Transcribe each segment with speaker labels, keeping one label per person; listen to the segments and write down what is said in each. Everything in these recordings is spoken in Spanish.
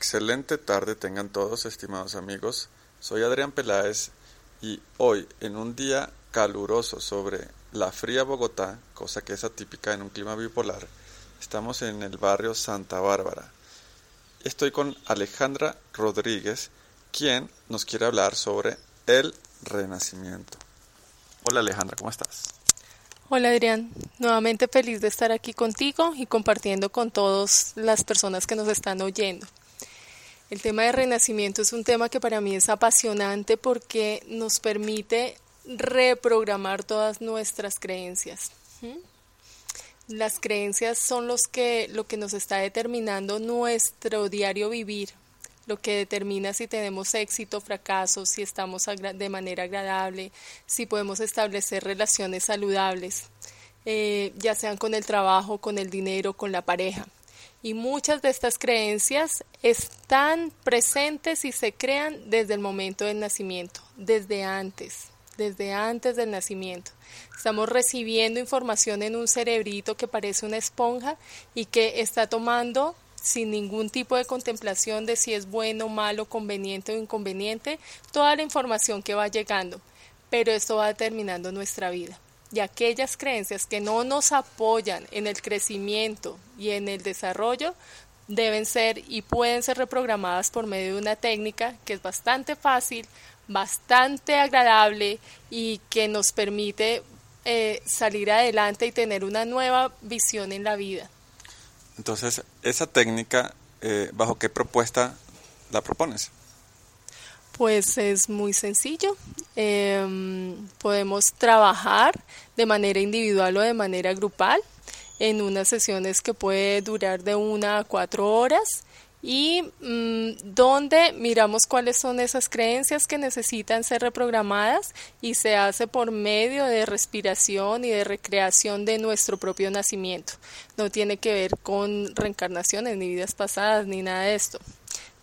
Speaker 1: Excelente tarde tengan todos, estimados amigos. Soy Adrián Peláez y hoy, en un día caluroso sobre la fría Bogotá, cosa que es atípica en un clima bipolar, estamos en el barrio Santa Bárbara. Estoy con Alejandra Rodríguez, quien nos quiere hablar sobre el renacimiento. Hola Alejandra, ¿cómo estás?
Speaker 2: Hola Adrián, nuevamente feliz de estar aquí contigo y compartiendo con todas las personas que nos están oyendo. El tema de renacimiento es un tema que para mí es apasionante porque nos permite reprogramar todas nuestras creencias. Las creencias son los que, lo que nos está determinando nuestro diario vivir, lo que determina si tenemos éxito, fracaso, si estamos de manera agradable, si podemos establecer relaciones saludables, eh, ya sean con el trabajo, con el dinero, con la pareja. Y muchas de estas creencias están presentes y se crean desde el momento del nacimiento, desde antes, desde antes del nacimiento. Estamos recibiendo información en un cerebrito que parece una esponja y que está tomando sin ningún tipo de contemplación de si es bueno, malo, conveniente o inconveniente, toda la información que va llegando. Pero esto va determinando nuestra vida y aquellas creencias que no nos apoyan en el crecimiento y en el desarrollo deben ser y pueden ser reprogramadas por medio de una técnica que es bastante fácil, bastante agradable y que nos permite eh, salir adelante y tener una nueva visión en la vida.
Speaker 1: Entonces, esa técnica, eh, ¿bajo qué propuesta la propones?
Speaker 2: Pues es muy sencillo. Em, podemos trabajar de manera individual o de manera grupal en unas sesiones que puede durar de una a cuatro horas y mm, donde miramos cuáles son esas creencias que necesitan ser reprogramadas y se hace por medio de respiración y de recreación de nuestro propio nacimiento. No tiene que ver con reencarnaciones ni vidas pasadas ni nada de esto.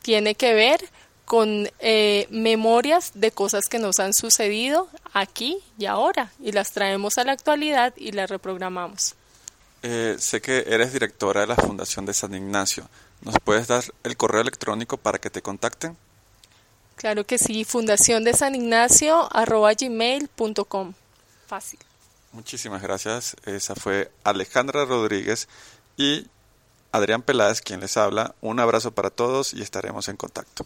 Speaker 2: Tiene que ver con eh, memorias de cosas que nos han sucedido aquí y ahora y las traemos a la actualidad y las reprogramamos.
Speaker 1: Eh, sé que eres directora de la Fundación de San Ignacio. ¿Nos puedes dar el correo electrónico para que te contacten?
Speaker 2: Claro que sí, fundación de San Ignacio gmail.com. Fácil.
Speaker 1: Muchísimas gracias. Esa fue Alejandra Rodríguez y Adrián Peláez quien les habla. Un abrazo para todos y estaremos en contacto.